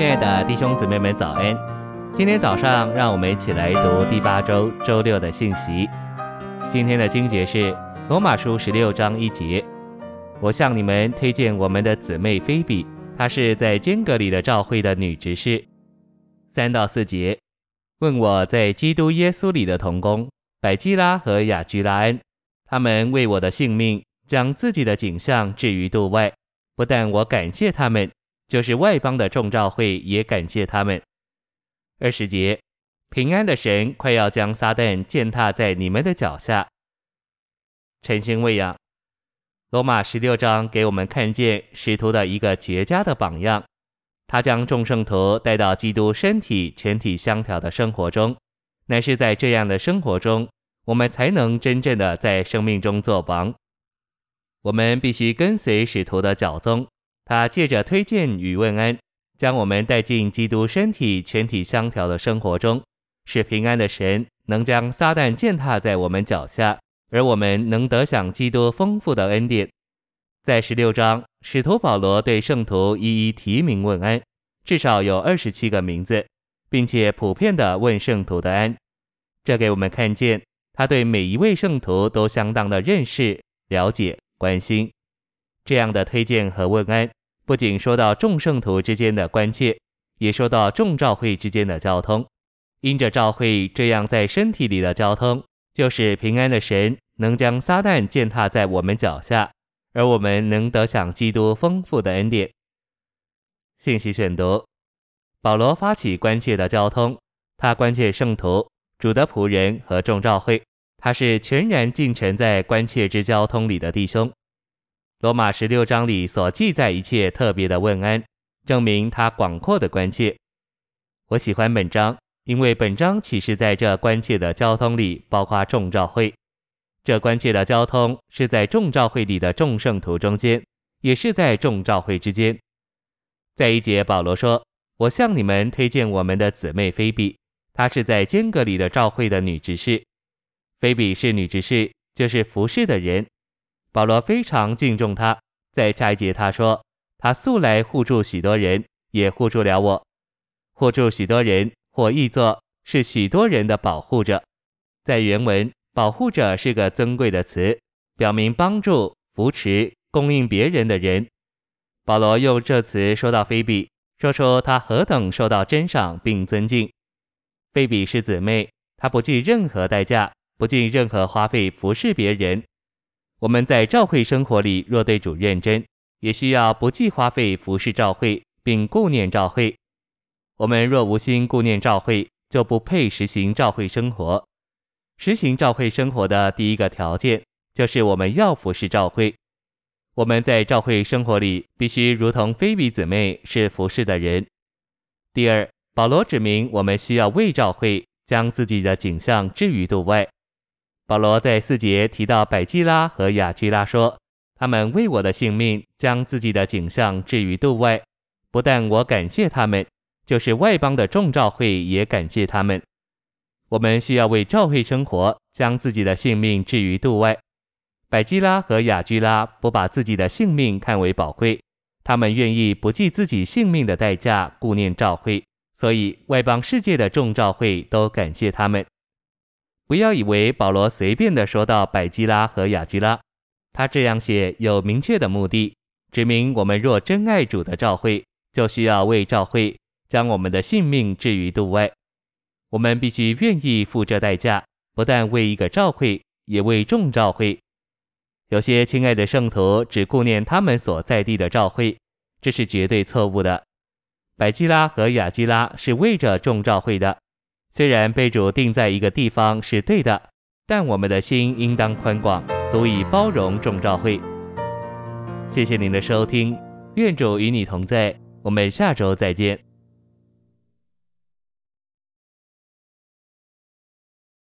亲爱的弟兄姊妹们，早安！今天早上，让我们一起来读第八周周六的信息。今天的经节是罗马书十六章一节。我向你们推荐我们的姊妹菲比，她是在间隔里的召会的女执事。三到四节，问我在基督耶稣里的同工百基拉和亚居拉恩，他们为我的性命将自己的景象置于度外，不但我感谢他们。就是外邦的众召会也感谢他们。二十节，平安的神快要将撒旦践踏在你们的脚下。晨星喂养，罗马十六章给我们看见使徒的一个绝佳的榜样，他将众圣徒带到基督身体全体相调的生活中，乃是在这样的生活中，我们才能真正的在生命中作王。我们必须跟随使徒的脚踪。他借着推荐与问安，将我们带进基督身体全体相调的生活中，使平安的神能将撒旦践踏在我们脚下，而我们能得享基督丰富的恩典。在十六章，使徒保罗对圣徒一一提名问安，至少有二十七个名字，并且普遍地问圣徒的安。这给我们看见他对每一位圣徒都相当的认识、了解、关心。这样的推荐和问安。不仅说到众圣徒之间的关切，也说到众教会之间的交通。因着教会这样在身体里的交通，就是平安的神能将撒旦践踏在我们脚下，而我们能得享基督丰富的恩典。信息选读：保罗发起关切的交通，他关切圣徒、主的仆人和众教会，他是全然浸沉在关切之交通里的弟兄。罗马十六章里所记载一切特别的问安，证明他广阔的关切。我喜欢本章，因为本章启示在这关切的交通里，包括众召会。这关切的交通是在众召会里的众圣徒中间，也是在众召会之间。在一节，保罗说：“我向你们推荐我们的姊妹菲比，她是在间隔里的召会的女执事。菲比是女执事，就是服侍的人。”保罗非常敬重他，在下一节他说：“他素来护助许多人，也护助了我。护助许多人，或译作是许多人的保护者。在原文，保护者是个尊贵的词，表明帮助、扶持、供应别人的人。保罗用这词说到菲比，说说他何等受到珍赏并尊敬。菲比是姊妹，她不计任何代价，不计任何花费服侍别人。”我们在教会生活里，若对主认真，也需要不计花费服侍教会，并顾念教会。我们若无心顾念教会，就不配实行教会生活。实行教会生活的第一个条件，就是我们要服侍教会。我们在教会生活里，必须如同腓比姊妹是服侍的人。第二，保罗指明我们需要为教会将自己的景象置于度外。保罗在四节提到百基拉和雅居拉说，他们为我的性命将自己的景象置于度外，不但我感谢他们，就是外邦的众教会也感谢他们。我们需要为教会生活将自己的性命置于度外。百基拉和雅居拉不把自己的性命看为宝贵，他们愿意不计自己性命的代价顾念教会，所以外邦世界的众教会都感谢他们。不要以为保罗随便的说到百基拉和雅居拉，他这样写有明确的目的，指明我们若真爱主的教会，就需要为教会将我们的性命置于度外。我们必须愿意付这代价，不但为一个教会，也为众教会。有些亲爱的圣徒只顾念他们所在地的教会，这是绝对错误的。百基拉和雅居拉是为着众教会的。虽然被主定在一个地方是对的，但我们的心应当宽广，足以包容众教会。谢谢您的收听，愿主与你同在，我们下周再见。